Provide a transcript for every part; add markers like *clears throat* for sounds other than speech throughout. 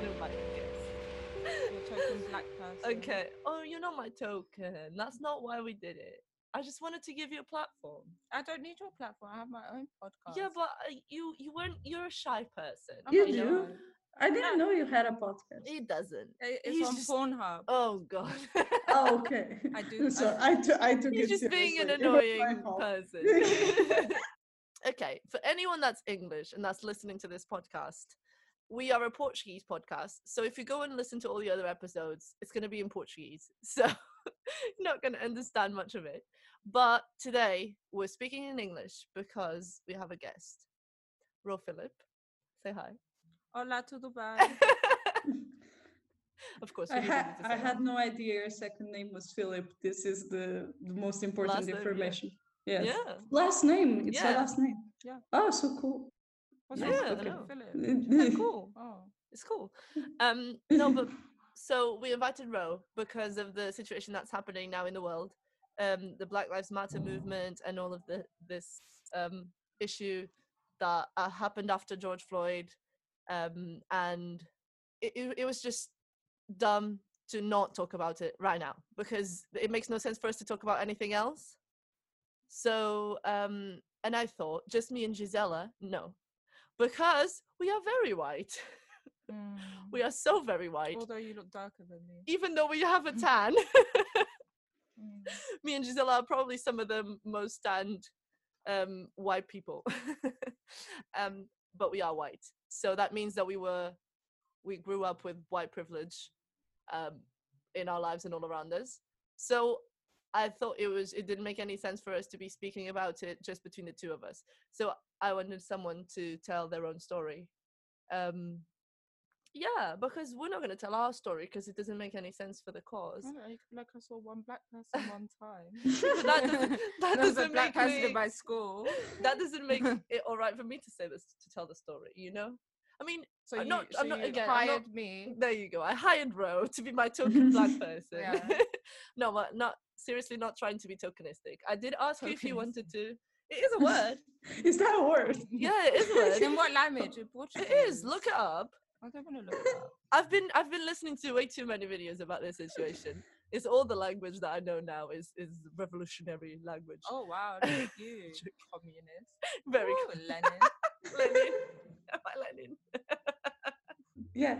didn't like this. Your token black person. Okay. Oh, you're not my token. That's not why we did it. I just wanted to give you a platform. I don't need your platform. I have my own podcast. Yeah, but uh, you you weren't. You're a shy person. I'm You do? sure. I didn't know you had a podcast. He doesn't. It's He's on just- Pornhub. Oh god. Oh, okay. I do- *laughs* So I, took You're it just being an seriously. It was my annoying person. *laughs* *laughs* okay, for anyone that's English and that's listening to this podcast, we are a Portuguese podcast. So if you go and listen to all the other episodes, it's going to be in Portuguese. *laughs* So you're not going to understand much of it. But today we're speaking in English because we have a guest, Ro Philip. Say hi. Olá, tudo *laughs* bem? of course, I, ha- I had no idea your second name was Philip. This is the, the most important Last name, yeah. information. Yes. Yeah. Last name. It's Yeah. last name. Yeah. Oh, so cool. What's Yeah, wrong I with know. Philip? Cool. Oh. It's cool. *laughs* Um, no, but so we invited Ro because of the situation that's happening now in the world, um, the Black Lives Matter movement, and all of the this um, issue that uh, happened after George Floyd, um, and it, it, it was just dumb to not talk about it right now because it makes no sense for us to talk about anything else. So, um, and I thought just me and Gisela, no, because we are very white. *laughs* Mm. We are so very white. Although you look darker than me. Even though we have a *laughs* tan, Mm. *laughs* me and Gisela are probably some of the most tanned um, white people. um, but we are white. So that means that we were, we grew up with white privilege um, in our lives and all around us. So I thought it was, it didn't make any sense for us to be speaking about it just between the two of us. So I wanted someone to tell their own story. Um, yeah, because we're not going to tell our story because it doesn't make any sense for the cause. I know, like I saw one black person *laughs* one time. *laughs* That doesn't, *laughs* that There was a doesn't black make person me, in my school. that doesn't make it all right for me to say this to tell the story. You know, I mean, So I'm you, not- so I'm not- you again, I'm not- hired me. there you go. I hired Ro to be my token black person. No, but not seriously, not trying to be tokenistic. I did ask you if you wanted to. It is a word. *laughs* Is that a word? yeah, it is a word. In what language? In Portuguese? It is. Look it up. I don't want to look it up. *laughs* I've been I've been listening to way too many videos about this situation. It's all the language that I know now is is revolutionary language. Oh wow, *laughs* look at you, communist. Very Ooh, cool. Lenin. Lenin. Am I Lenin? Yeah.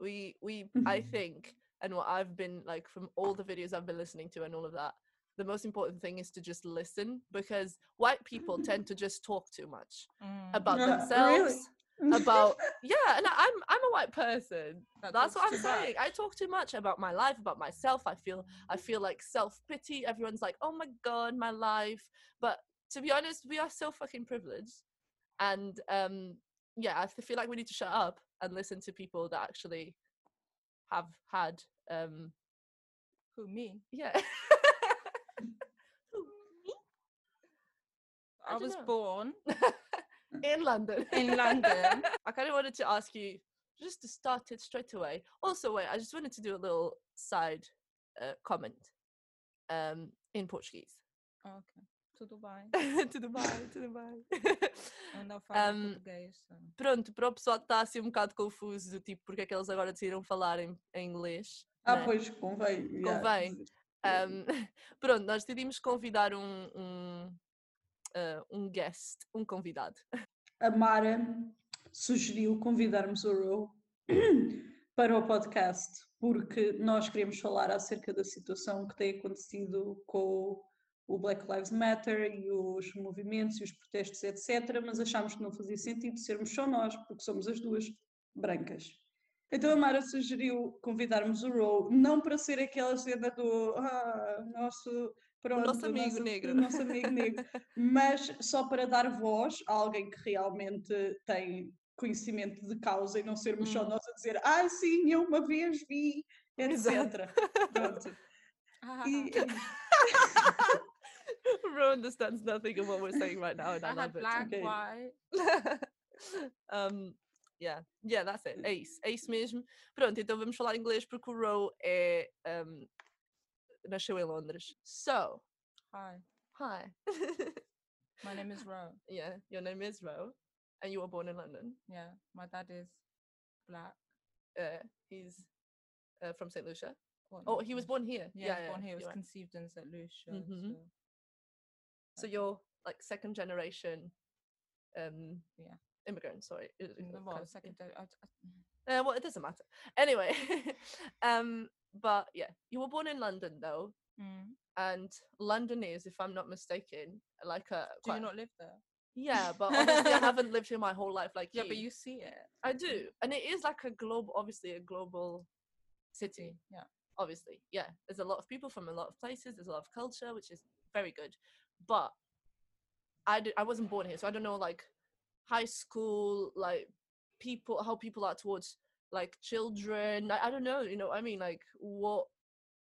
we we I mm-hmm. think and what I've been like from all the videos I've been listening to and all of that, the most important thing is to just listen because white people *laughs* tend to just talk too much Mm, about Uh, really? themselves. About *laughs* yeah, and I- I'm I'm a white person. that That's what I'm too much. saying. I talk too much about my life, about myself. I feel I feel like self pity. Everyone's like, "Oh my god, my life." But to be honest, we are so fucking privileged, and um, yeah, i feel like we need to shut up and listen to people that actually have had um, Who me? yeah. *laughs* Who, me? I I, was know. born *laughs* in London. in London. *laughs* I kind of wanted to ask you just to start it straight away. Also, wait, I just wanted to do a little side uh, comment um, in Portuguese. Oh, ok. to Dubai. to Dubai, tudo bem. Eu não falo Um, português. Pronto, para o pessoal que está assim um bocado confuso, do tipo, porque é que eles agora decidiram falar em, em inglês. Ah, né? pois, convém. yeah. Convém. Um, *laughs* pronto, nós decidimos convidar um, um, uh, um guest, um convidado. A Mara sugeriu convidarmos o Ro *clears throat* para o podcast porque nós queremos falar acerca da situação que tem acontecido com o Black Lives Matter e os movimentos e os protestos, etc. Mas achámos que não fazia sentido sermos só nós, porque somos as duas brancas. Então a Mara sugeriu convidarmos o Ro, não para ser aquela cena do ah, nosso, pronto, nosso amigo nosso- negro. nosso amigo negro, mas só para dar voz a alguém que realmente tem conhecimento de causa e não sermos só Hum. nós a dizer ah sim, eu uma vez vi, etc. Pronto. *laughs* Ah, E, *laughs* Ro understands nothing of what we're saying right now, and I, I love had it. black, Okay. white. *laughs* um, yeah, yeah, that's it. É isso, é isso mesmo. Pronto, então vamos falar inglês porque o é, um, nasceu em Londres. So, Hi, hi. my name is Ro. *laughs* yeah, your name is Ro, and you were born in London. Yeah, my dad is black. Uh, he's uh, from Saint Lucia. What, Oh, he was born here. Yeah, yeah, he was born here. He was right. conceived in St. Lucia. Mhm. So. So you're like second generation um Yeah. Immigrant, sorry. Mm, Well, second. I, I. Uh, well, it doesn't matter. Anyway, *laughs* um, but yeah, you were born in London though, mm. and London is, if I'm not mistaken, like a Do quite, you not live there? yeah, but obviously I haven't lived here my *laughs* whole life like Yeah, you. but you see it. I do, and it is like a global, obviously a global city. Yeah. obviously yeah there's a lot of people from a lot of places there's a lot of culture which is very good but i i wasn't born here so i don't know like high school like people how people are towards like children i, I don't know you know i mean like what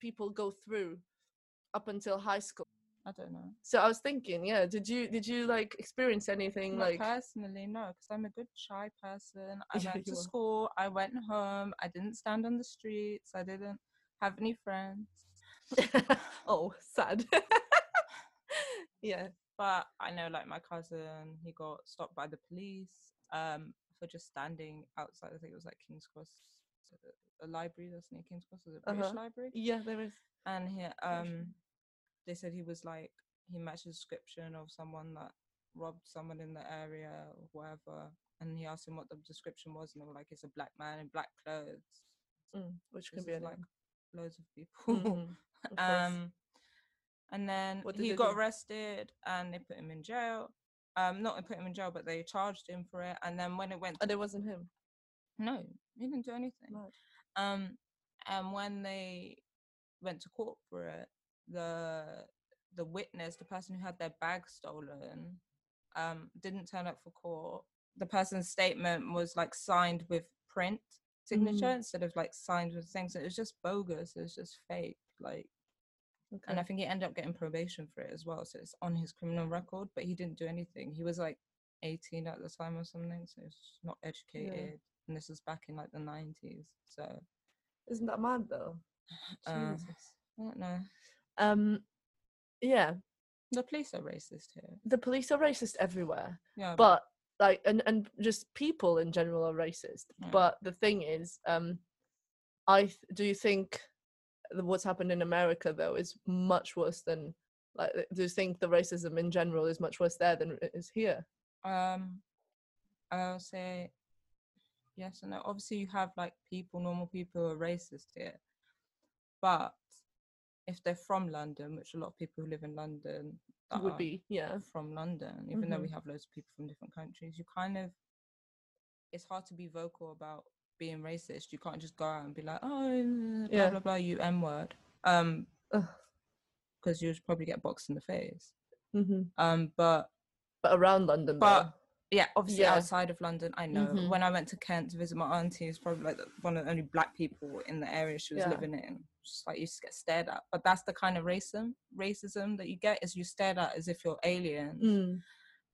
people go through up until high school I don't know. so i was thinking yeah did you did you like experience anything Not like personally, no, because I'm a good shy person. I *laughs* went to school. I went home. I didn't stand on the streets. I didn't have any friends. *laughs* oh sad *laughs* yeah But I know, like my cousin, he got stopped by the police um, for just standing outside. I think it was like King's Cross, a library that's near King's Cross, is it British Uh-huh. Library? yeah there is And he, um, they said he was like he matched the description of someone that robbed someone in the area or whatever. And he asked him what the description was, and they were like, "It's a black man in black clothes." Mm, which can be like loads of people. *laughs* um um, and then he got do? arrested, and they put him in jail. Um, not they put him in jail, but they charged him for it. And then when it went, and it wasn't him no, he didn't do anything. Mad. Um, and when they went to court for it, the the witness, the person who had their bag stolen, um, didn't turn up for court. The person's statement was like signed with print signature Mm. instead of like signed with things. It was just bogus. It was just fake. Like, okay. and I think he ended up getting probation for it as well. So it's on his criminal record, but he didn't do anything. He was like 18 at the time or something, so he's not educated. And this was back in like the 90s. So Isn't that mad though? *sighs* Uh, Jesus. I don't know. Um, yeah, The police are racist here. the police are racist everywhere, Yeah, but like, and and just people in general are racist. Yeah. But the thing is, um, I th- do you think what's happened in America though is much worse than like? Do you think the racism in general is much worse there than it is here? um, I'll say yes and no. Obviously, you have like people, normal people who are racist here, but if they're from London, which a lot of people who live in London that Would are be yeah. from London, even though we Mhm. have loads of people from different countries, you kind of it's hard to be vocal about being racist. You can't just go out and be like, oh, blah Yeah. blah blah, you M word, um, because you'd probably get boxed in the face. hmm Um, but But around London, But though. yeah, obviously Yeah. outside of London, I know. Mhm. When I went to Kent to visit my auntie, it's probably like one of the only black people in the area she was Yeah. living in. Just like you just get stared at. But that's the kind of racism racism that you get is you stared at as if you're alien. Mm.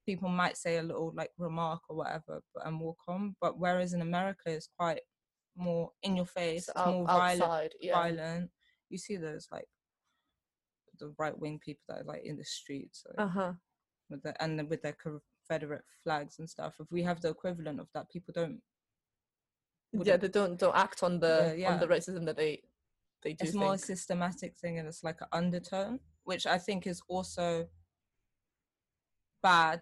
People might say a little like remark or whatever, but and walk on. But whereas in America, it's quite more in your face, it's out- more violent. yeah. Violent. You see those like the right wing people that are like in the streets. Like, Uh huh. with the, and with their Confederate flags and stuff. If we have the equivalent of that, people don't. Yeah, they don't don't act on the Yeah, on the racism that they they do. It's more a think. systematic thing, and it's like an undertone, which I think is also bad,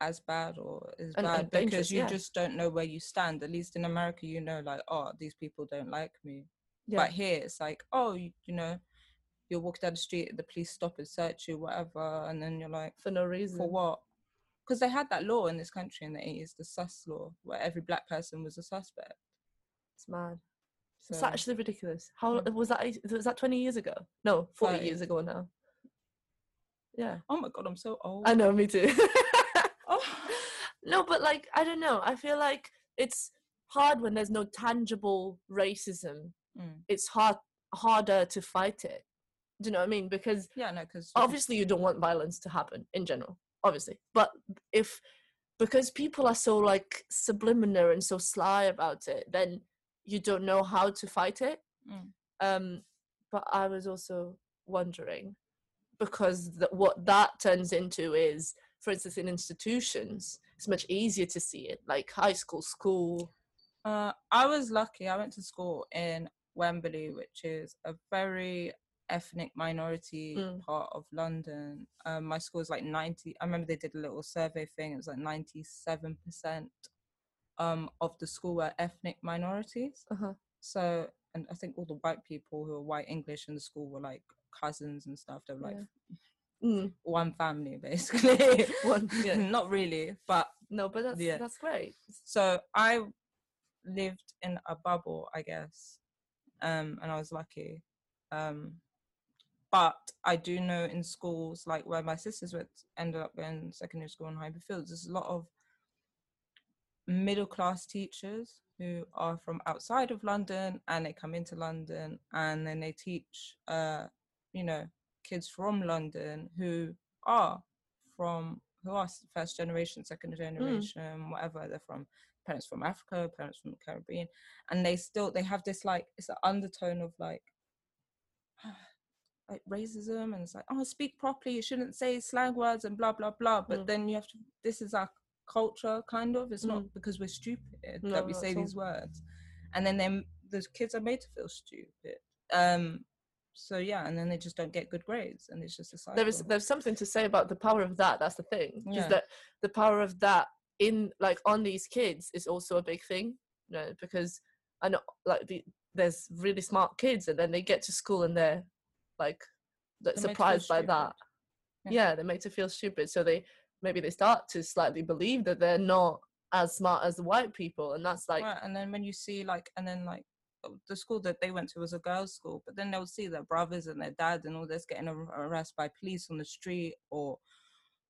as bad or is And- bad and because you yeah. just don't know where you stand. At least in America, you know, like, oh, these people don't like me. yeah. But here, it's like, oh, you, you know, you're walking down the street, the police stop and search you, whatever, and then you're like, for no reason. for what? Because they had that law in this country in the 80s, the sus law, where every black person was a suspect. It's mad. It's actually ridiculous. How Mm. was that? Was that twenty years ago? No, forty Thirty. years ago now. Yeah, oh my god, I'm so old. I know. Me too. *laughs* No, but like I don't know. I feel like it's hard when there's no tangible racism. Mm. It's hard harder to fight it. Do you know what I mean? Because Yeah, no, because obviously you don't want violence to happen in general obviously but if because people are so like subliminal and so sly about it then you don't know how to fight it Mm. um but i was also wondering because th- what that turns into is for instance in institutions it's much easier to see it like high school school Uh, I was lucky. I went to school in Wembley, which is a very ethnic minority Mm. part of London. Um, my school was like 90. I remember they did a little survey thing. It was like 97% um, of the school were ethnic minorities. Uh-huh. So, and I think all the white people who were white English in the school were like cousins and stuff. They were like Mm. one family, basically. *laughs* One, *laughs* yeah. Not really, but No, but that's Yeah. that's great. so I lived in a bubble, I guess, um, and I was lucky. Um, but I do know in schools like where my sisters went, ended up in secondary school in Highbury Fields, there's a lot of middle class teachers who are from outside of London and they come into London and then they teach, uh, you know, kids from London who are from who are first generation, second generation, whatever they're from, parents from Africa, parents from the Caribbean, and they still they have this like it's an undertone of like *sighs* like racism and it's like oh speak properly you shouldn't say slang words and blah blah blah but Mm. then you have to this is our culture kind of it's not Mm. because we're stupid No, that we say these words and then them those kids are made to feel stupid um so yeah and then they just don't get good grades and it's just a cycle there is there's something to say about the power of that that's the thing Yeah. is that the power of that in like on these kids is also a big thing you know because i know like the, there's really smart kids and then they get to school and they're like they're They're made to feel surprised by stupid. that Yeah. yeah. they're made to feel stupid so they maybe they start to slightly believe that they're not as smart as the white people and that's like right and then when you see like and then like the school that they went to was a girls school but then they'll see their brothers and their dads and all this getting arrested by police on the street or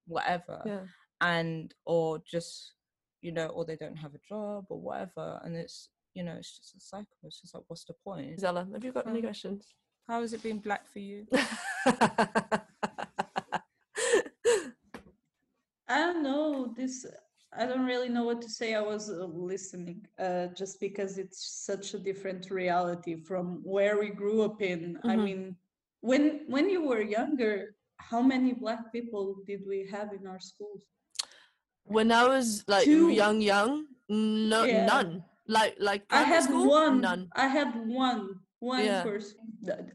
whatever yeah. and or just you know or they don't have a job or whatever and it's you know it's just a cycle. It's just like what's the point? Zella have you got any Um, questions? how has it been black for you? *laughs* I don't know this. I don't really know what to say. I was uh, listening, uh, just because it's such a different reality from where we grew up in. I Mhm. mean, when when you were younger, how many black people did we have in our schools? when I was like Two. young, young, no, Yeah. none. Like, like I had school, one. none. I had one. One Yeah. person.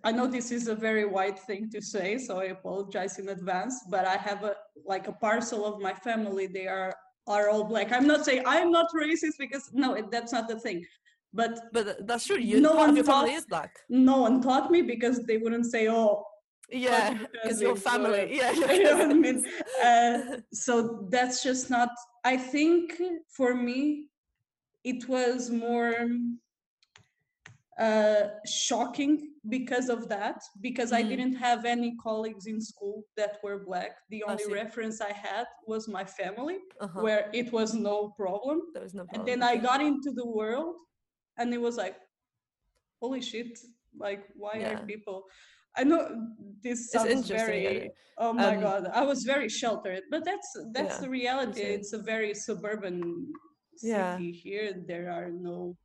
I know this is a very white thing to say, so I apologize in advance. But I have a like a parcel of my family. They are are all black. I'm not saying I'm not racist because no, it- that's not the thing. But But that's true. You, No one taught- is black. no one taught me because they wouldn't say, "Oh, Yeah, because your family. Yeah, *laughs* You know what I mean? *laughs* Uh, so that's just not i think for me it was more uh shocking because of that because i Mm. didn't have any colleagues in school that were black the only reference i had was my family uh-huh. where it was no problem there was no problem and then i got into the world and it was like holy shit like why Yeah. are people i know this sounds very. Oh my Um, god, I was very sheltered, but that's that's Yeah, the reality. It's a very suburban Yeah. city here. There are no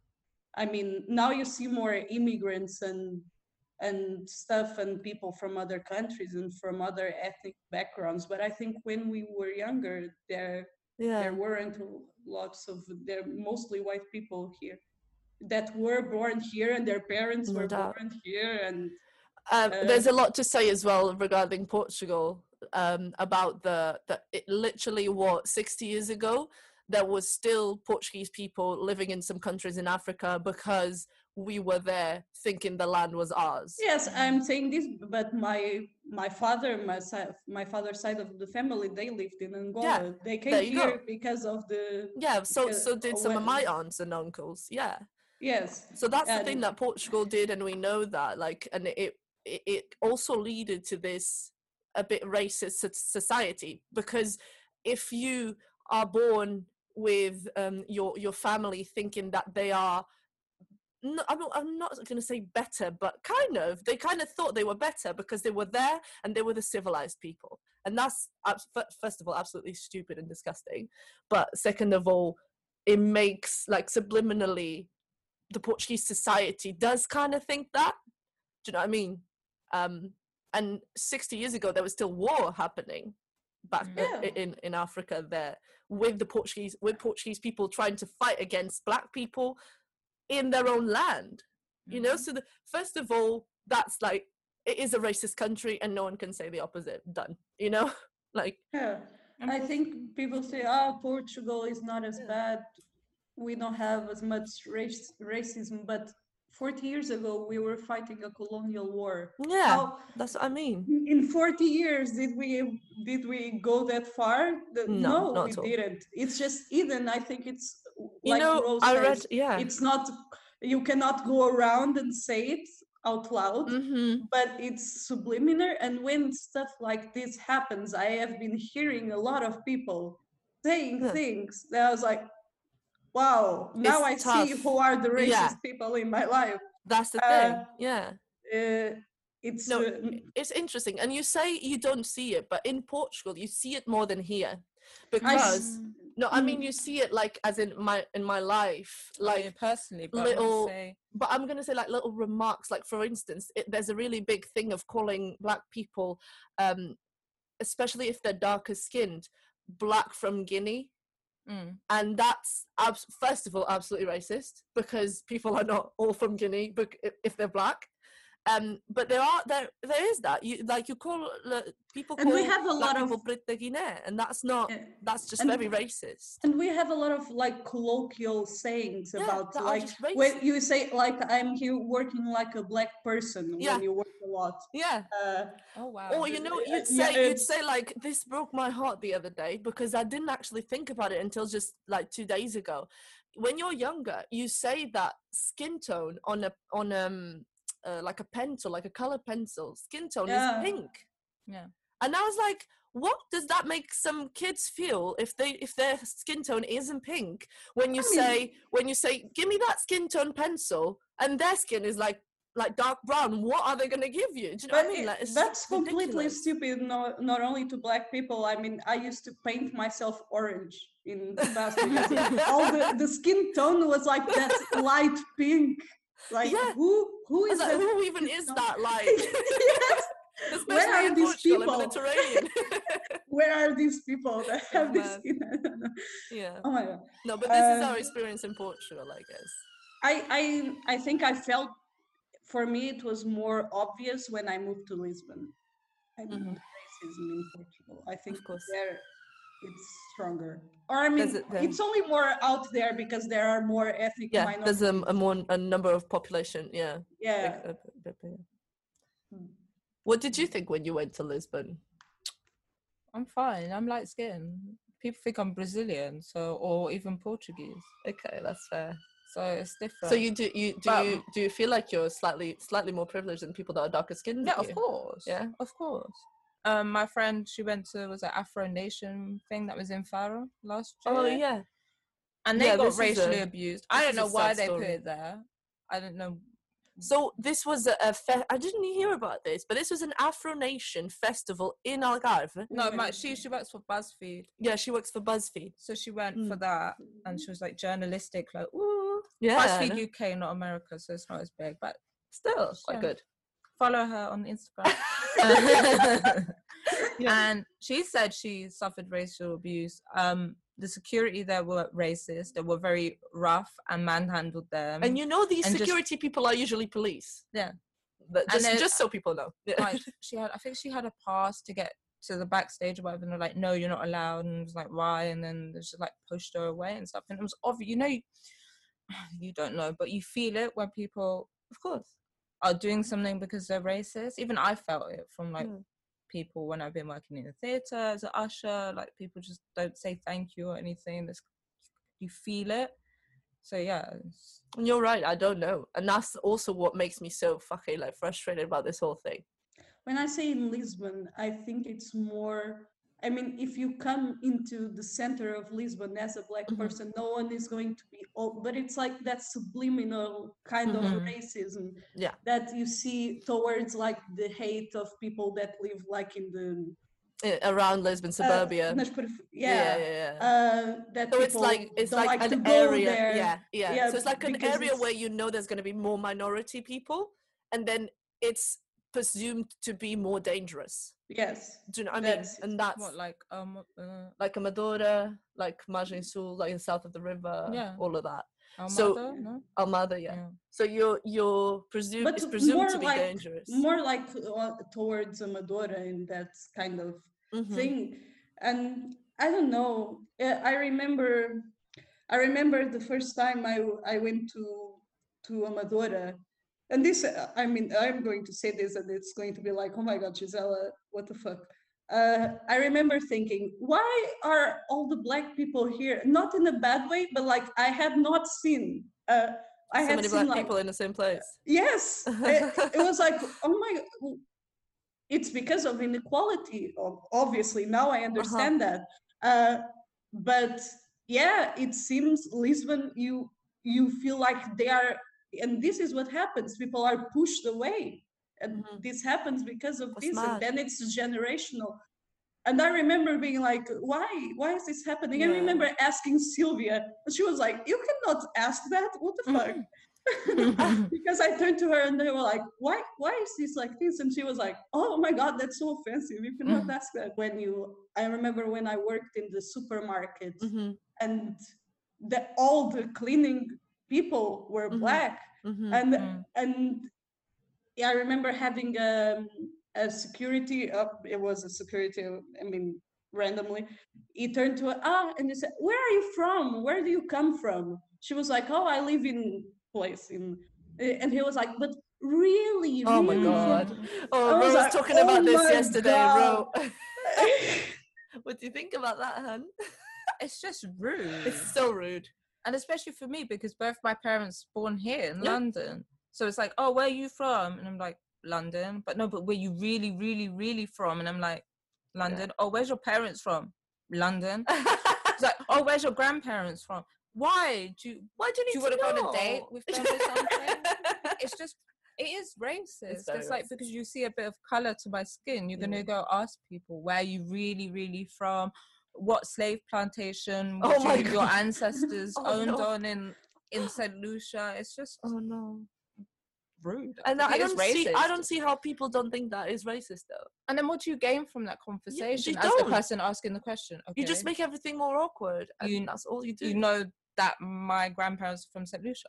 I mean, now you see more immigrants and and stuff and people from other countries and from other ethnic backgrounds, but I think when we were younger there Yeah. there weren't lots of there mostly white people here that were born here and their parents No were doubt. born here and Um, Uh, there's a lot to say as well regarding Portugal um, about the that it literally what 60 years ago there was still Portuguese people living in some countries in Africa because we were there thinking the land was ours. Yes, I'm saying this, but my my father, my side, my father's side of the family, they lived in Angola. yeah, they came there you go. here because of the Yeah, so so did some of my aunts and uncles. Yeah. yes, So that's the thing that Portugal did, and we know that. Like, and it it, it also leaded to this a bit racist society because if you are born with um, your your family thinking that they are. No, I'm not, I'm not going to say better, but kind of. They kind of thought they were better because they were there and they were the civilized people. And that's, first of all, absolutely stupid and disgusting. But second of all, it makes, like, subliminally, the Portuguese society does kind of think that. Do you know what I mean? Um, and 60 years ago, there was still war happening back Yeah. in, in Africa there with the Portuguese with Portuguese people trying to fight against black people in their own land. You know, Mhm. so the, first of all, that's like it is a racist country, and no one can say the opposite. Done. You know, *laughs* like Yeah. I think people say, oh, Portugal is not as bad. We don't have as much race, racism. But 40 years ago, we were fighting a colonial war. yeah, How, that's what I mean. in 40 years, did we did we go that far? The- No, not we didn't. It's just Eden. I think it's You like know, I read, yeah. it's not. You cannot go around and say it out loud hmm but it's subliminal and when stuff like this happens i have been hearing a lot of people saying Yeah. things that i was like wow now It's i see who are the racist Yeah. people in my life That's the Uh, thing. Yeah. uh, it's No, uh, it's interesting. And you say you don't see it, but in Portugal, you see it more than here. Because s- no, I mean Mm. you see it like as in my in my life, Like like. personally, but little- say, But I'm gonna say like little remarks. Like for instance, it, there's a really big thing of calling black people, um, especially if they're darker skinned, black from Guinea. mm, and that's first of all absolutely racist because people are not all from Guinea if- if they're black. Um, but there are there there is that you like you call uh, people And we have a lot of- Guinea, and that's not Yeah. that's just And- very racist. and we have a lot of like colloquial sayings Yeah, about like when you say like i'm here working like a black person Yeah. when you work a lot Yeah, uh, oh wow. or you know you'd yeah, say you'd say like this broke my heart the other day because I didn't actually think about it until just like two days ago. When you're younger, you say that skin tone on a on um uh, like a pencil, like a color pencil, skin tone Yeah. is pink. Yeah. And I was like, what does that make some kids feel if they if their skin tone isn't pink? When you I mean- say when you say, give me that skin tone pencil, and their skin is like like dark brown, what are they gonna give you? Do you know what I mean? Like, that's completely ridiculous. stupid. Not not only to black people. I mean, I used to paint myself orange in the *laughs* past all the, the skin tone was like that *laughs* light pink. Like Yeah. who who is like, that? who even *laughs* is that like? *laughs* yes. *laughs* Especially Where are these Portugal, people? Mediterranean. Where are these people that have this yeah. oh my god. No, but this is our Um, experience in Portugal, I guess. I I I think I felt for me it was more obvious when I moved to Lisbon. I mean, Mhm. racism in Portugal. I think course. there it's stronger. Or I mean, There's a- there- it's only more out there because there are more ethnic Yeah, minorities. there's a, a more a number of population. Yeah. yeah. big- a bit- bit bigger. Mm. What did you think when you went to Lisbon? I'm fine. I'm light skinned. People think I'm Brazilian, so or even Portuguese. Okay, that's fair. So it's different. So you do you do But- you do you feel like you're slightly slightly more privileged than people that are darker skinned? Yeah, of you? course. Yeah? of course. Um, my friend, she went to was an Afro Nation thing that was in Faro last year. Oh yeah. and they Yeah, got racially a- abused. I don't know why they story. put it there. I don't know. So this was a, a fe- I didn't hear about this, but this was an Afro Nation festival in Algarve. No, my, she she works for BuzzFeed, Yeah, she works for BuzzFeed. so she went for Mm. that, and she was like journalistic, like ooh. Yeah, BuzzFeed UK, not America, so it's not as big, but still quite Yeah. good. follow her on Instagram. *laughs* *laughs* And she said she suffered racial abuse. Um, the security there were racist. They were very rough and manhandled them. And you know these and just- security people are usually police. Yeah. But just, then- just so people know. Like *laughs* she had, I think she had a pass to get to the backstage or whatever. And they're like, "No, you're not allowed." And it was like, "Why?" And then they just like pushed her away and stuff. And it was obvious, you know, *sighs* you don't know, but you feel it when people of course. Are doing something because they're racist. Even I felt it from like Mm. people when I've been working in the theatre as an usher. Like people just don't say thank you or anything. This you feel it. So yeah, it's- And you're right, I don't know. And that's also what makes me so fucking like frustrated about this whole thing. When I say in Lisbon, I think it's more. I mean, if you come into the center of Lisbon as a black Mhm. person, no one is going to be. Oh, but it's like that subliminal kind of Mhm. racism Yeah. that you see towards like the hate of people that live like in the Around Lisbon, uh, suburbia. perif- yeah, yeah, yeah, yeah. Uh, that so it's like it's like, like an area there. yeah, yeah Yeah, so it's like an area where you know there's going to be more minority people and then it's presumed to be more dangerous Yes, do you know what i mean That's- and that's what like um uh, like Amadora, like Margem Sul, like the south of the river, Yeah. all of that. So- Almada? no? Almada, yeah. So you're you're presumed But it's presumed to be like- dangerous. More like uh, towards Amadora in that kind of Mhm. thing and i don't know uh, i remember i remember the first time I I went to to amadora and this i mean i'm going to say this and it's going to be like oh my god gisela what the fuck uh, I remember thinking, why are all the black people here? Not in a bad way, but like I had not seen. Uh, I so had many seen black like people in the same place. Yes, it, *laughs* it was like, oh my, it's because of inequality. Obviously, now I understand that. Uh, but yeah, it seems Lisbon, you you feel like they are, and this is what happens. People are pushed away, and Mhm. this happens because of this, and then it's generational. And I remember being like, why? Why is this happening? I remember asking Sylvia, and she was like, you cannot ask that. What the fuck? *laughs* because I turned to her and they were like, "Why? Why is this like this?" And she was like, "Oh my God, that's so offensive. You cannot Mm. ask that." When you, I remember when I worked in the supermarket hmm and the all the cleaning people were Mhm. black, hmm and Mm. and yeah, I remember having um, a security. Uh, it was a security. I mean, randomly, he turned to her, ah, and he said, "Where are you from? Where do you come from?" She was like, "Oh, I live in place in," and he was like, "But really, Oh my god. *laughs* Oh, I Ro was was like, talking "Oh about this yesterday, Ro. God." *laughs* what do you think about that, hun? *laughs* it's just rude. It's so rude. And especially for me because both my parents born here in Yeah. London. So it's like, oh, where are you from? And I'm like, London. But no, but where you really, really, really from? And I'm like, London. Oh, where's your parents from? London. *laughs* It's like, oh, where's your grandparents from? Why do you? Why do you need Do you to want to go on a date with them or *laughs* something? It's just, it is racist. It's, very like racist. because you see a bit of color to my skin, you're gonna mm. go ask people where you really, really from. What slave plantation Oh you, your *laughs* ancestors Oh, owned no. on in in Saint Lucia? It's just oh no. rude. And think I don't see I don't see how people don't think that is racist though. And then what do you gain from that conversation as don't. the person asking the question? Okay, You just make everything more awkward. And You- that's all you do. you know that my grandparents are from Saint Lucia.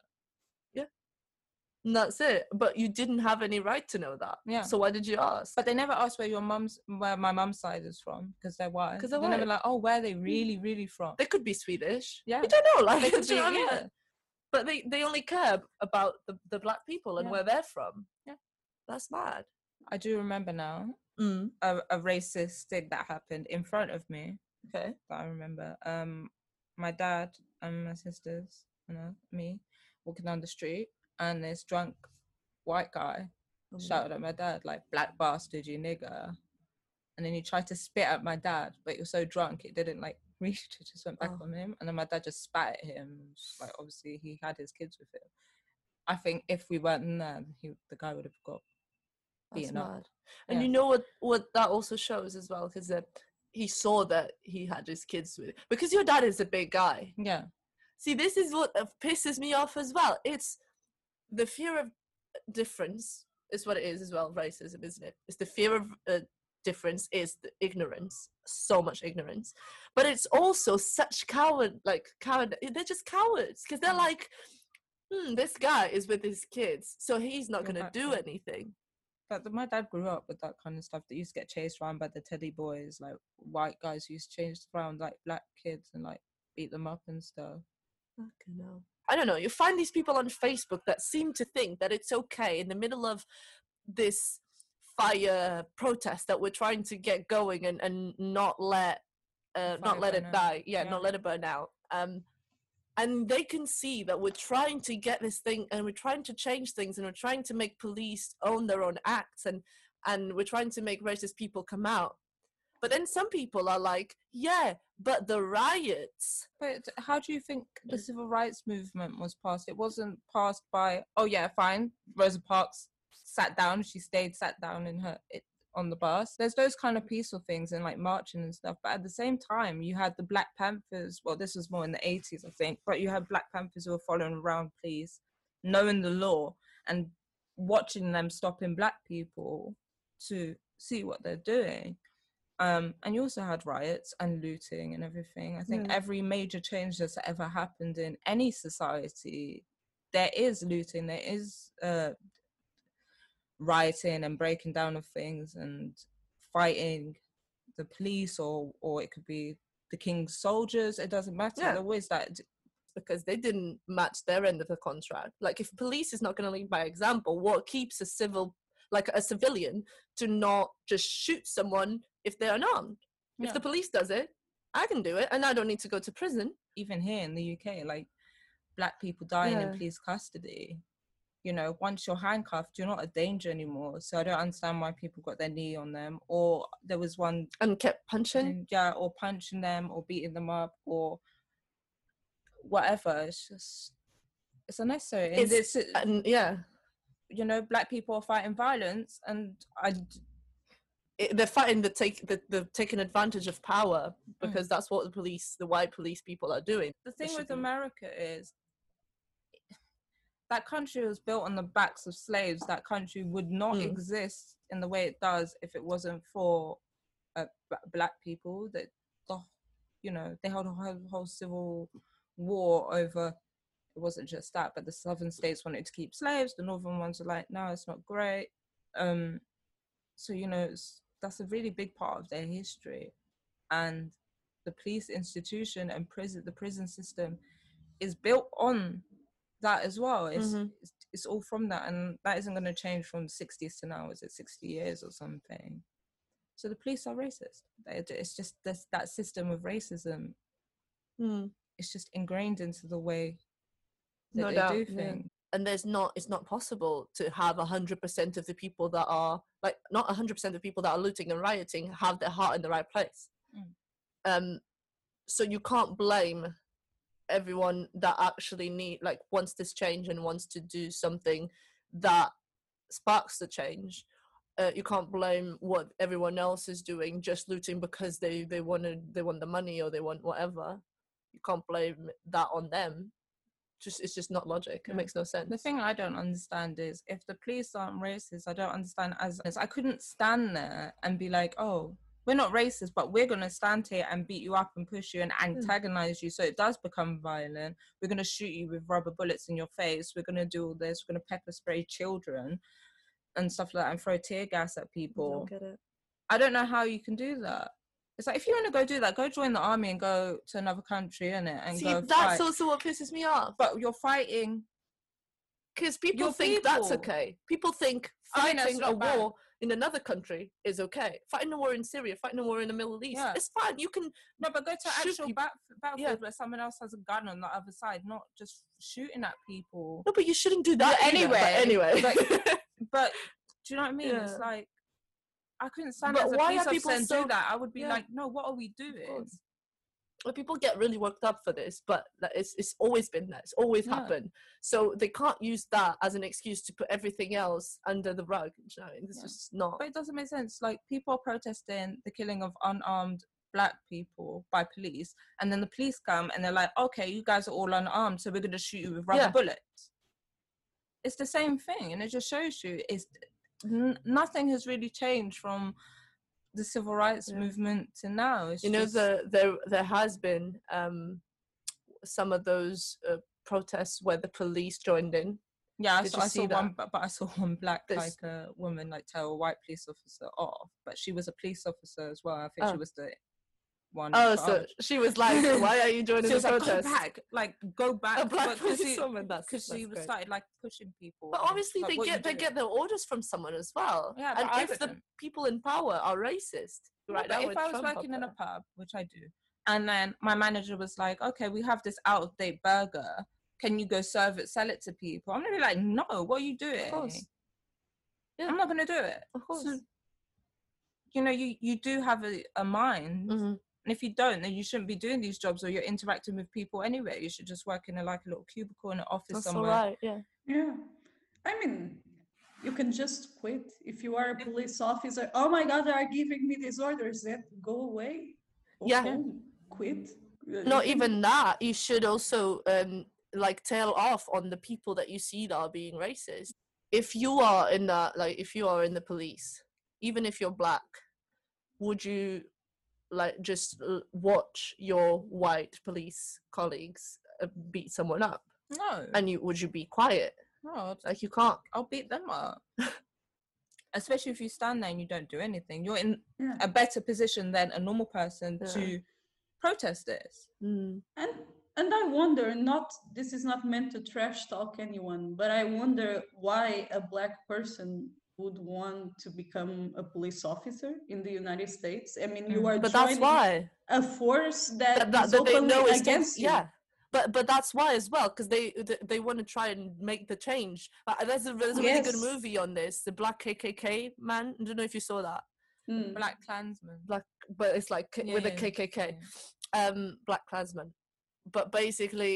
And that's it. But you didn't have any right to know that. Yeah. So why did you ask? But they never asked where your mum's where my mum's side is from because they're white. 'Cause they're never white. like, oh, where are they really, really from? they could be Swedish. Yeah. We don't know. Like They could *laughs* be, know I mean? yeah. But they, they only care about the, the black people and Yeah. where they're from. Yeah. That's mad. I do remember now Mm. a, a racist thing that happened in front of me Okay. that I remember. Um, my dad and my sisters, you know, me, walking down the street, and this drunk white guy Oh, shouted at my dad like "black bastard, you nigger," and then he tried to spit at my dad, but he was so drunk it didn't like *laughs* reach. It just went back Oh. on him, and then my dad just spat at him. Like obviously he had his kids with him. I think if we weren't there, he, the guy would have got That's beaten up. And Yeah. you know what what that also shows as well because uh, he saw that he had his kids with because your dad is a big guy. Yeah, See, this is what pisses me off as well. It's the fear of difference is what it is as well. Racism, isn't it? It's the fear of uh, difference is the ignorance, so much ignorance. But it's also such coward, like coward. They're just cowards because they're Mm. like, hmm, this guy is with his kids, so he's not going to do anything. but my dad grew up with that kind of stuff. That used to get chased around by the teddy boys, like white guys who used to chase around like black kids and like beat them up and stuff. Fucking hell. I don't know. You find these people on Facebook that seem to think that it's okay in the middle of this fire protest that we're trying to get going and, and not let uh, not let it out. die. Yeah, Yeah. not let it burn out. Um, and they can see that we're trying to get this thing and we're trying to change things and we're trying to make police own their own acts and and we're trying to make racist people come out. But then some people are like, yeah, but the riots. But how do you think the civil rights movement was passed? It wasn't passed by, oh yeah, fine. Rosa Parks sat down. She stayed, sat down in her it, on the bus. There's those kind of peaceful things and like marching and stuff. But at the same time, you had the Black Panthers. Well, this was more in the 80s, I think. But you had Black Panthers who were following around police, knowing the law and watching them stopping black people to see what they're doing. Um, and you also had riots and looting and everything. I think Yeah. every major change that's ever happened in any society, there is looting, there is uh, rioting and breaking down of things and fighting the police, or or it could be the king's soldiers. It doesn't matter. Yeah. There's always that. because they didn't match their end of the contract. Like if police is not going to lead by example, what keeps a civil, like a civilian, to not just shoot someone if they're unarmed? If the police does it, I can do it, and I don't need to go to prison. even here in the UK, like black people dying Yeah. in police custody. You know, once you're handcuffed, you're not a danger anymore. So I don't understand why people got their knee on them. Or there was one, And kept punching. mm, yeah, or punching them, or beating them up, or whatever. It's just, it's unnecessary. And It's- it's, And yeah, you know, black people are fighting violence, and I, it, they're fighting the take the, the taking advantage of power because that's what the police, the white police people, are doing. the thing with be- America is that country was built on the backs of slaves. That country would not Mm. exist in the way it does if it wasn't for uh, b- black people. That the, you know, they held a whole, whole civil war over. It wasn't just that, but the southern states wanted to keep slaves. The northern ones were like, no, it's not great. Um, so you know, it's, that's a really big part of their history, and the police institution and prison, the prison system, is built on that as well. It's Mhm. it's, it's all from that, and that isn't going to change from the 60s to now. Is it 60 years or something? So the police are racist. It's just this, that system of racism. Hmm. It's just ingrained into the way that No they doubt, do things. And there's not it's not possible to have 100% of the people that are like not 100% of people that are looting and rioting have their heart in the right place. Mm. um so you can't blame everyone that actually need like wants this change and wants to do something that sparks the change. Uh, you can't blame what everyone else is doing just looting because they they want to they want the money or they want whatever. You can't blame that on them just it's just not logic Yeah. it makes no sense The thing I don't understand is if the police aren't racist, I don't understand as, as I couldn't stand there and be like, oh, we're not racist, but we're gonna stand here and beat you up and push you and hmm. antagonize you so it does become violent. We're gonna shoot you with rubber bullets in your face. We're gonna do all this. We're gonna pepper spray children and stuff like that and throw tear gas at I people. don't get it I don't know how you can do that. It's like if you want to go do that, go join the army and go to another country, innit? And see go that's fight. also what pisses me off But you're fighting because people Your think that's okay people think fighting a bad. war in another country is okay fighting a war in syria fighting a war in the middle east Yeah. it's fine you can No, but go to actual people. bat- battlefield where someone else has a gun on the other side, not just shooting at people. no but you shouldn't do that Well, either, but anyway, anyway *laughs* But do you know what I mean? Yeah. It's like I couldn't stand But as a why police officer so- do that. I would be Yeah. like, no, what are we doing? Well, people get really worked up for this, but it's it's always been that. It's always Yeah. happened. So they can't use that as an excuse to put everything else under the rug. You know, it's Yeah. just not. But it doesn't make sense. Like people are protesting the killing of unarmed black people by police, and then the police come and they're like, okay, you guys are all unarmed, so we're gonna shoot you with rubber Yeah. bullets. It's the same thing, and it just shows you it's n- nothing has really changed from the civil rights Yeah. movement to now. It's you know, just- the there there has been um some of those uh, protests where the police joined in. Yeah, I saw, I saw one, but, but I saw one black This- like a woman like tell a white police officer off, but she was a police officer as well. I think she Oh. was the one. Oh, so she was like, "Why are you joining the like, protest?" go back, like go back. A black but 'cause she- policewoman. That's because she great. started like pushing people. But obviously, like, they get they doing?" get their orders from someone as well. Yeah, and I if the people in power are racist, right if I was Trump working in a pub, which I do, and then my manager was like, "Okay, we have this out of date burger. Can you go serve it, sell it to people?" I'm gonna be like, "No, what are you doing? course. Yeah. I'm not gonna do it." of course. So, you know, you you do have a, a mind, Mhm. And if you don't, then you shouldn't be doing these jobs, or you're interacting with people anyway. You should just work in a like a little cubicle in an office That's somewhere. right. Yeah. Yeah. I mean, you can just quit. If you are a police officer, oh my God, they are giving me these orders, then go away. Go Yeah. home, Quit. Not even that. You should also um like tail off on the people that you see that are being racist. If you are in that, like, if you are in the police, even if you're black, would you like just watch your white police colleagues uh, beat someone up? No, And you would you be quiet? no, I'll- Like you can't. I'll beat them up. *laughs* Especially if you stand there and you don't do anything, you're in Yeah. a better position than a normal person Yeah. to protest this. Mm. And and I wonder, not this is not meant to trash talk anyone, but I wonder why a black person would want to become a police officer in the United States. I mean, you Mm. are But that's joining why. a force that, that, that, is that they know is against you. yeah but but that's why as well because they they want to try and make the change uh, there's a, there's a really good movie on this the black kkk man i don't know if you saw that Mm. Black Klansman. black but it's like k- with a kkk yeah. um black klansman but basically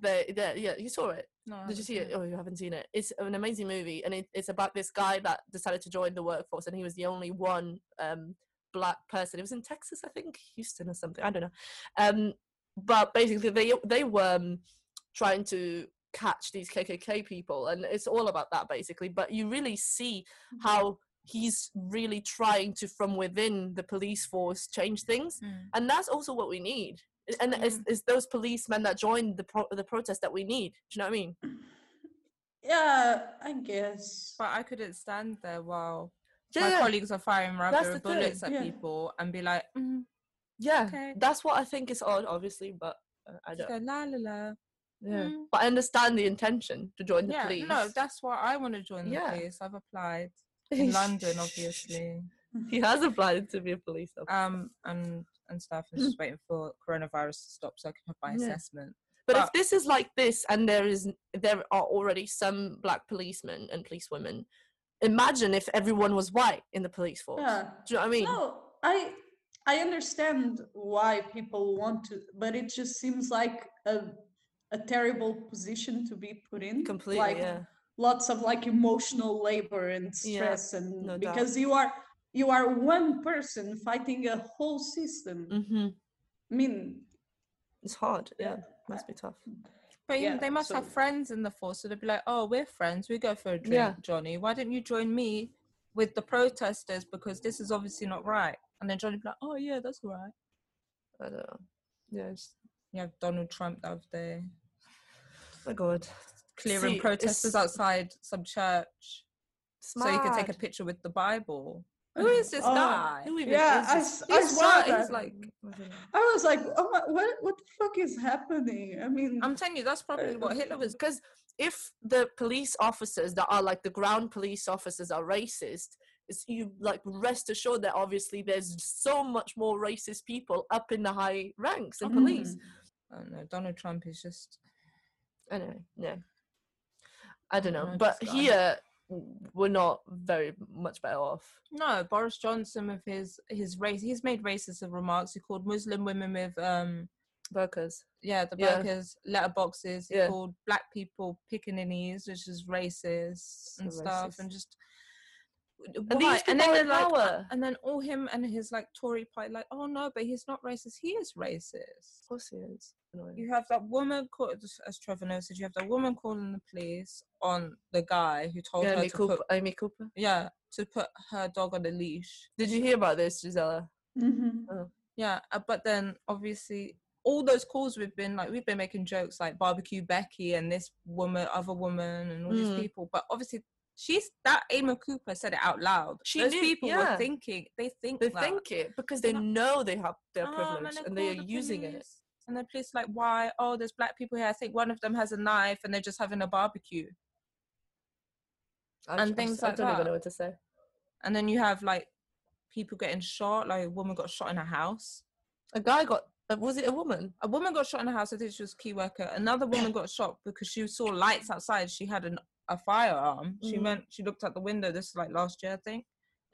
they they yeah you saw it. No, did you see it? seen oh you haven't seen it. It's an amazing movie and it, it's about this guy that decided to join the workforce and he was the only one um black person. It was in texas i think? Houston or something? I don't know. Um but basically they they were um, trying to catch these kkk people and it's all about that basically. But you really see how he's really trying to from within the police force change things. Mm. and that's also what we need and it's, it's those policemen that join the pro- the protest that we need do you know what i mean Yeah, I guess. But I couldn't stand there while yeah, my colleagues are firing rubber the bullets thing, at yeah. people and be like, mm, yeah okay. that's what i think is odd obviously but uh, i don't go la la la. yeah mm. but i understand the intention to join the Yeah, police no, that's why I want to join the Yeah. police. I've applied *laughs* in London, obviously, he has applied to be a police officer um, and and stuff. and mm. just waiting for coronavirus to stop so I can have my Yeah. assessment. But, if this is like this, and there is there are already some black policemen and policewomen, imagine if everyone was white in the police force. Yeah. Do you know what I mean? No, I I understand why people want to, but it just seems like a a terrible position to be put in. Completely, like yeah. lots of like emotional labor and Yeah, stress, and no doubt. because you are you are one person fighting a whole system. hmm I mean, It's hard. Yeah, Yeah. must be tough. But Yeah, they must have friends in the force, so they'd be like, "Oh, we're friends. We go for a drink, Yeah. Johnny. Why don't you join me with the protesters? Because this is obviously not right." And then Johnny would be like, "Oh yeah, that's all right." I don't know. Yeah. It's, You have Donald Trump the other day my God. clearing See, protesters outside some church It's so you can take a picture with the Bible. Who is this Oh, guy? Who even yeah, is I, this? s- I He's saw what? that. He's like, I don't know. I was like, oh my, what what the fuck is happening? I mean, I'm telling you, that's probably uh, what Hitler was. because if the police officers that are like the ground police officers are racist is you like rest assured that obviously there's so much more racist people up in the high ranks in mm. police I don't know. Donald Trump is just. anyway yeah i don't know know, but this here w- we're not very much better off No, Boris Johnson with his his race, he's made racist remarks. He called Muslim women with um workers yeah the Yeah. burkas letterboxes. He Yeah. called black people pickaninnies, which is racist and So stuff, racist. and just and and then like, and then all him and his like Tory party like, oh no, but he's not racist. He is racist. of course he is annoying. You have that woman called, as Trevor knows, you have that woman calling the police on the guy who told yeah, her amy to cooper put, amy cooper yeah, to put her dog on a leash. did you hear about this gisela mhm. Yeah, uh, but then obviously all those calls we've been like we've been making jokes like barbecue Becky and this woman, other woman, and all Mm. these people. But obviously, she's that Amy Cooper said it out loud. She those knew- people yeah. were thinking. They think. they that. think it because they They're know they have their Um, privilege they and they are the using it police, And the police like, why? Oh, there's black people here. I think one of them has a knife, and they're just having a barbecue. I And j- I things just- I like don't even know what to say And then you have like people getting shot. Like a woman got shot in her house. a guy got uh, was it a woman A woman got shot in her house. I think she was a key worker. Another woman got shot because she saw lights outside. She had an, a firearm. She Mhm. went. She looked out the window. This is like last year, I think.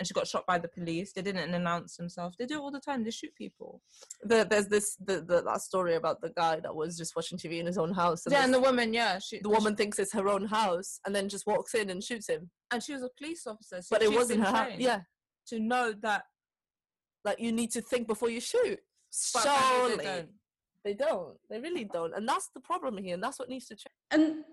And she got shot by the police. They didn't announce themselves. They do it all the time. They shoot people. the, there's this the, the that story about the guy that was just watching TV in his own house and yeah, and the woman, yeah, she, the woman thinks it's her own house and then just walks in and shoots him and she was a police officer. So but it wasn't her house yeah to know that. like you need to think before you shoot but surely they don't. they don't they really don't and that's the problem here and that's what needs to change And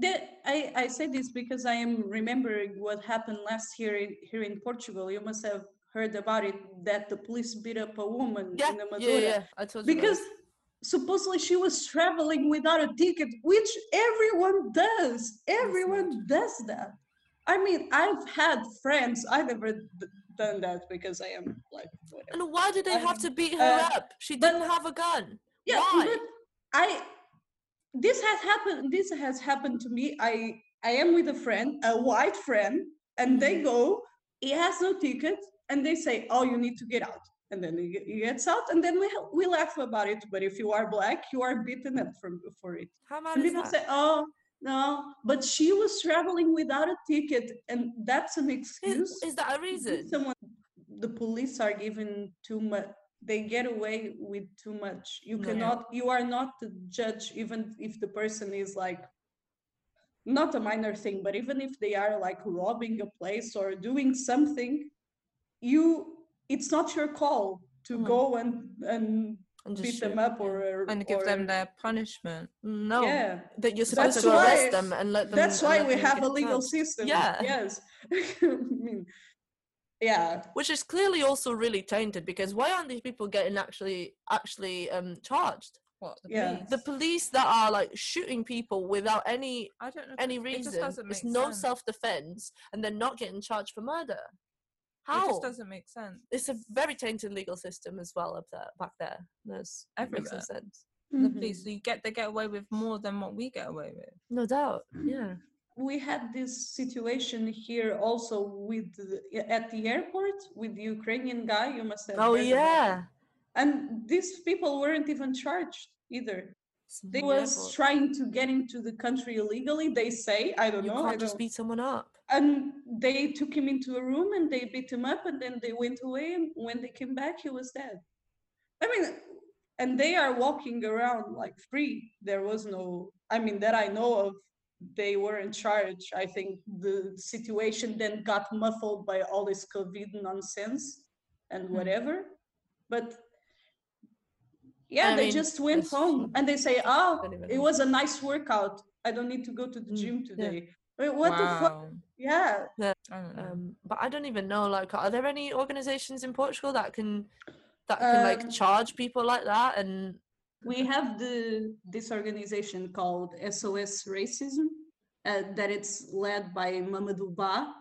that I, I say this because I am remembering what happened last year in, here in Portugal. You must have heard about it that the police beat up a woman Yeah, in the Madura yeah. I told you because this. supposedly she was traveling without a ticket, which everyone does. Everyone does that. I mean, I've had friends. I never d- done that because I am like whatever. And why did they have to beat her uh, up? She but- didn't have a gun. Yeah, Why? I this has happened. This has happened to me. I I am with a friend, a white friend, and they Mm-hmm. go. He has no ticket, and they say, "Oh, you need to get out." And then he, gets out, and then we we laugh about it. But if you are black, you are beaten up from for it. How mad And is people that? say, "Oh, no," but she was traveling without a ticket, and that's an excuse. is that a reason? Someone, the police are given too much. They get away with too much. You No. cannot. You are not the judge, even if the person is like not a minor thing, but even if they are like robbing a place or doing something, you it's not your call to Mhm. go and and And beat them up or and give or, them their punishment. No. yeah. That you're supposed That's to arrest them and let them. That's why we have a legal system. Yeah. Yes. *laughs* I mean, yeah. Which is clearly also really tainted because why aren't these people getting actually actually um charged? What the Yeah. police? The police that are like shooting people without any I don't know. any it just reason. doesn't It's no sense. self defense and they're not getting charged for murder. how It How? just doesn't make sense. It's a very tainted legal system as well up there back there. There's makes no sense. The Mhm. police, you get they get away with more than what we get away with. No doubt. Yeah. We had this situation here also with at the airport with the Ukrainian guy. You must have. Oh yeah. And these people weren't even charged either. They was trying to get into the country illegally. They say, I don't You know. I can't just don't- beat someone up. and they took him into a room and they beat him up and then they went away. And when they came back, he was dead. I mean, and they are walking around like free. There was no, I mean, that I know of, they were in charge. I think the situation then got muffled by all this COVID nonsense and Hmm. whatever. But yeah, I they mean, just went home and they say, oh, it was a nice workout. I don't need to go to the Mm, gym yeah. today. Wait, what the fuck? Wow. Yeah. I. Um, but I don't even know. Like, are there any organizations in Portugal that can that can Um, like charge people like that? And we have the this organization called SOS Racism uh, that it's led by Mamadou Ba.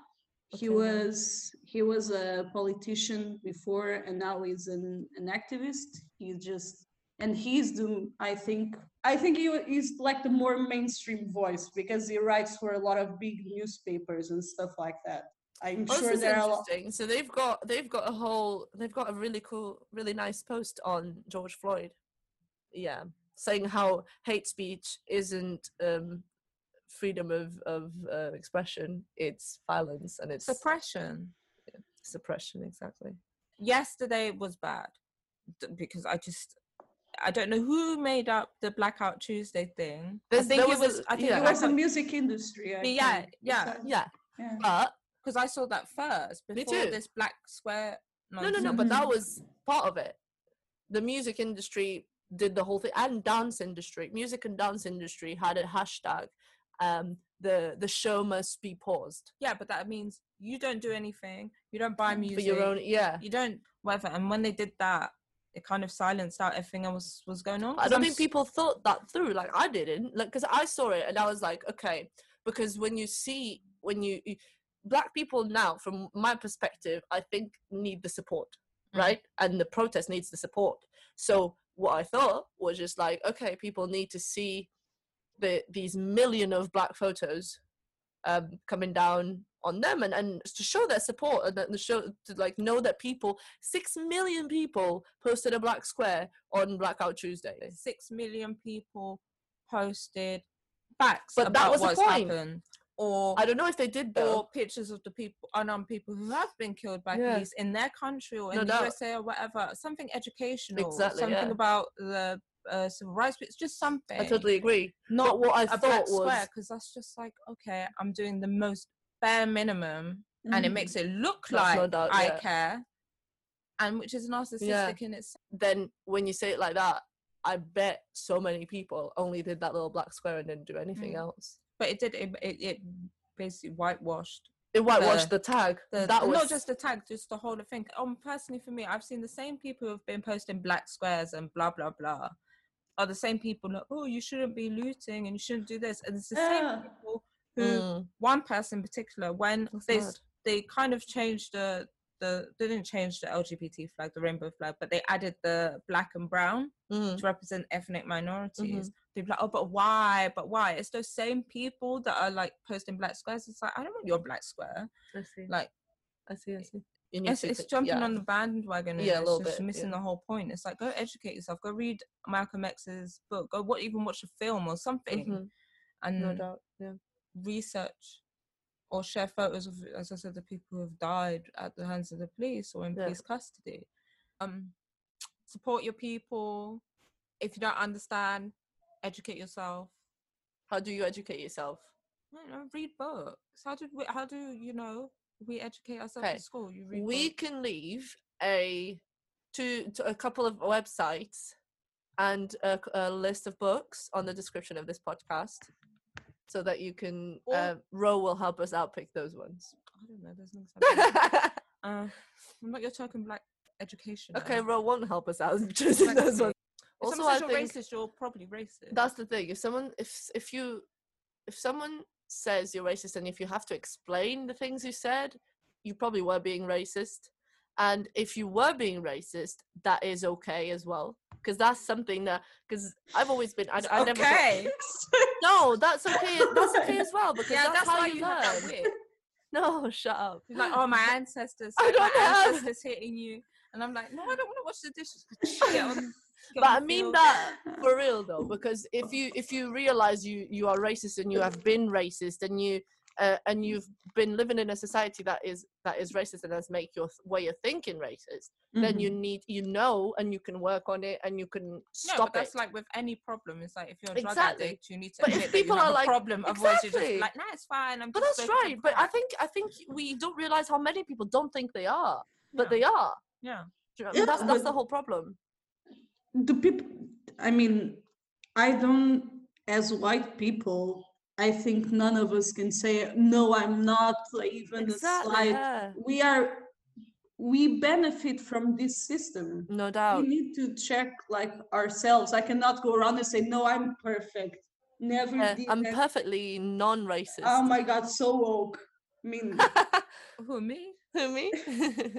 He was he was a politician before and now he's an, an activist. He's just and he's the I think I think he he's like the more mainstream voice because he writes for a lot of big newspapers and stuff like that. I'm oh, sure there are a lot. interesting. So they've got they've got a whole they've got a really cool, really nice post on George Floyd. Yeah, saying how hate speech isn't um, freedom of of uh, expression; it's violence and it's Suppression. suppression. Exactly. Yesterday was bad because I just I don't know who made up the Blackout Tuesday thing. There's- I think there it was was. a- I think yeah. It it was a was. music industry. I Yeah, think. yeah, Yeah, yeah. but because I saw that first Me before too. this black square. no, no, no. But that was part of it. The music industry did the whole thing, and dance industry, music and dance industry had a hashtag. Um, the the show must be paused Yeah, but that means you don't do anything. You don't buy music. for your own. Yeah, You don't whatever. And when they did that, it kind of silenced out everything else was going on. i don't I'm think s- people thought that through. Like I didn't. Like because I saw it and I was like, okay, because when you see when you, you black people now, from my perspective, I think need the support, Mhm. right? And the protest needs the support. So what I thought was just like, okay, people need to see the these million of black photos um coming down on them and, and to show their support and to show to like know that people six million people posted a black square on blackout tuesday six million people posted facts But that was the point. happened, or i don't know if they did though or pictures of the people unarmed people who have been killed by Yeah. police in their country or in No the. USA or whatever. Something educational, Exactly, something yeah. about the uh, civil rights. It's just something. i totally agree not but what i thought was because that's just like okay, I'm doing the most bare minimum, and it Mhm. makes it look That's like no doubt, I yeah. care, and which is narcissistic in itself. then when you say it like that i bet so many people only did that little black square and didn't do anything Mm. else But it did. It, it, it basically whitewashed it whitewashed the- the tag. the, that was not just the tag, just the whole thing. Um, personally, for me, I've seen the same people who've been posting black squares and blah blah blah, are the same people like, oh, you shouldn't be looting and you shouldn't do this, and it's the Yeah. same people who Mm, one person in particular when That's they they kind of changed the the they didn't change the LGBT flag, the rainbow flag, but they added the black and brown mm, to represent ethnic minorities. Mm-hmm. People are like, oh, but why? But why? It's those same people that are like posting black squares. It's like I don't want your black square. I see. Like I see. I see. You it's, it's jumping yeah. on the bandwagon. Yeah, a it's little just bit, missing yeah. the whole point. It's like go educate yourself. Go read Malcolm X's book. Go what even watch a film or something, Mhm, and No doubt. Yeah. research or share photos of, as I said, the people who have died at the hands of the police or in Yeah. police custody. Um, support your people. If you don't understand, educate yourself. How do you educate yourself? You know, read books. How do we, how do you know we educate ourselves Okay, at school? You read we books. can leave a to, to a couple of websites and a list of books on the description of this podcast so that you can uh, ro will help us out pick those ones I don't know. There's nothing. *laughs* uh, I'm not your token black education. okay ro won't help us out *laughs* choosing Like those ones If also i think racist, you're probably racist. that's the thing if someone if if you if someone says you're racist and if you have to explain the things you said you probably were being racist and if you were being racist that is okay as well because that's something that because i've always been i, I never okay. no that's okay that's *laughs* okay as well because yeah, that's, that's how you, you learn *laughs* no shut up He's like, oh, my *laughs* ancestors, I don't my have- ancestors hitting you, and I'm like, no, I don't want to wash the dishes. On, but i mean field. that for real though because if you if you realize you you are racist and you have been racist and you uh, and you've been living in a society that is that is racist and has make your way of thinking racist then you need you know and you can work on it and you can No, stop but that's it like with any problem. It's like if you're a drug Exactly. addict, you need to But if admit that you people have are a like- problem. Otherwise, you're Exactly. just like, nah, it's fine. I'm but just that's right but i think i think we don't realize how many people don't think they are but Yeah. they are yeah. You know- Yeah, that's that's the whole problem the people i mean i don't as white people i think none of us can say no i'm not like, even a exactly slight yeah. we are we benefit from this system no doubt. we need to check like ourselves i cannot go around and say no i'm perfect never Yeah, did i'm that. perfectly non-racist oh my god so woke i mean *laughs* Who me? Who me *laughs*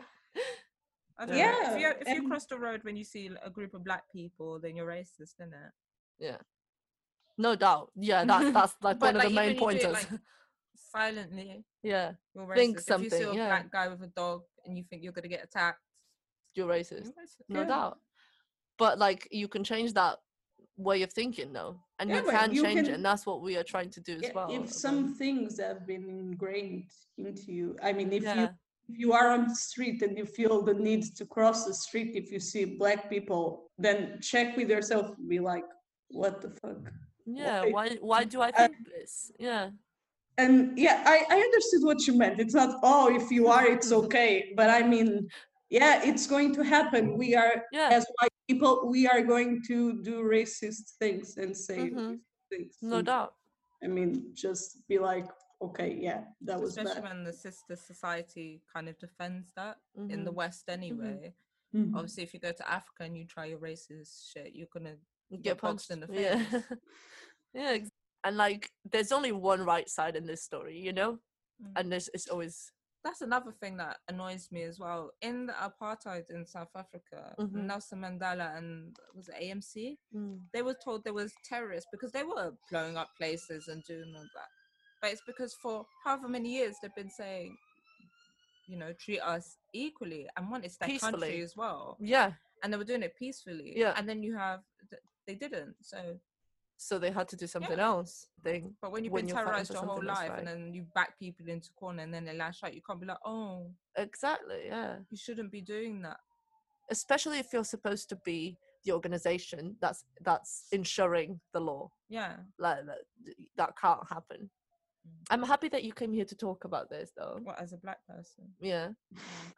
I know. Yeah, If you if you cross the road when you see a group of black people, then you're racist, isn't it? No doubt yeah that *laughs* that's like one of the main even you it, pointers like, Silently, yeah you're racist. Think If you see something, a yeah. black guy with a dog and you think you're gonna get attacked, you're you're racist racist. no Yeah. doubt but like you can change that way of thinking though and Yeah, you can you change it and that's what we are trying to do as well if some things have been ingrained into you i mean if you if you are on the street and you feel the need to cross the street if you see black people then check with yourself and be like what the fuck yeah why- why why do i uh, think this? Yeah. and yeah I, I understood what you meant. It's not oh if you are it's *laughs* okay but i mean yeah it's going to happen. We are yeah. as white people we are going to do racist things and say Mhm. things. No and, doubt. I mean just be like okay yeah that was Especially bad. when the sister society kind of defends that in the Mhm. West anyway. Mhm. Obviously, if you go to Africa and you try your racist shit, you're gonna get punched in the yeah *laughs* face. yeah ex- and like there's only one right side in this story you know Mm. and there's it's always That's another thing that annoys me as well. In the apartheid in South Africa, Mhm. Nelson Mandela and was it ANC? mm, They were told there was terrorists because they were blowing up places and doing all that. But it's because for however many years they've been saying, you know, treat us equally and one it's their Peacefully. country as well. yeah And they were doing it peacefully. Yeah. And then you have they didn't. So so they had to do something else thing but when you've When been terrorized your whole life right. and then you back people into corner and then they lash out, you can't be like, Oh, exactly yeah you shouldn't be doing that. especially if you're supposed to be the organization that's that's ensuring the law Yeah. like that, that can't happen. I'm happy that you came here to talk about this though What as a black person? yeah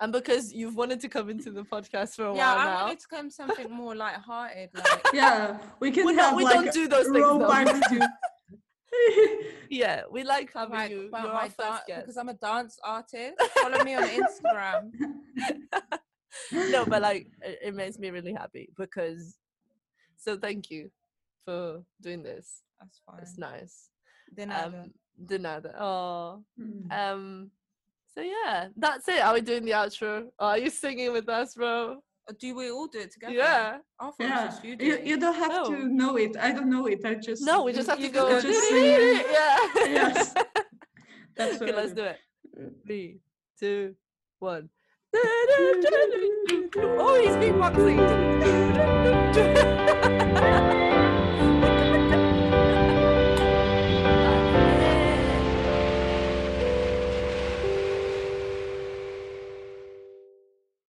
and because you've wanted to come into the podcast for a yeah, while I now wanted to come something more light-hearted. *laughs* Like, yeah we can We're have not- we like don't do those things though. *laughs* yeah, we like having Like, you. about You're our first dan- guest. because I'm a dance artist. *laughs* Follow me on Instagram. no, but like it, it makes me really happy because. So thank you for doing this. That's fine. It's nice. Then Um, de nada. Oh. Mm. Um. So yeah, that's it. Are we doing the outro? Or are you singing with us, bro? do we all do it together? Yeah. I thought it was Yeah, just you, you, you don't have No. to know it. I don't know it. I just No, we just have to you go. just sing yeah. Yes. *laughs* That's okay, what I let's do. do it. Three, two, one. *laughs* oh, he's beatboxing. *laughs*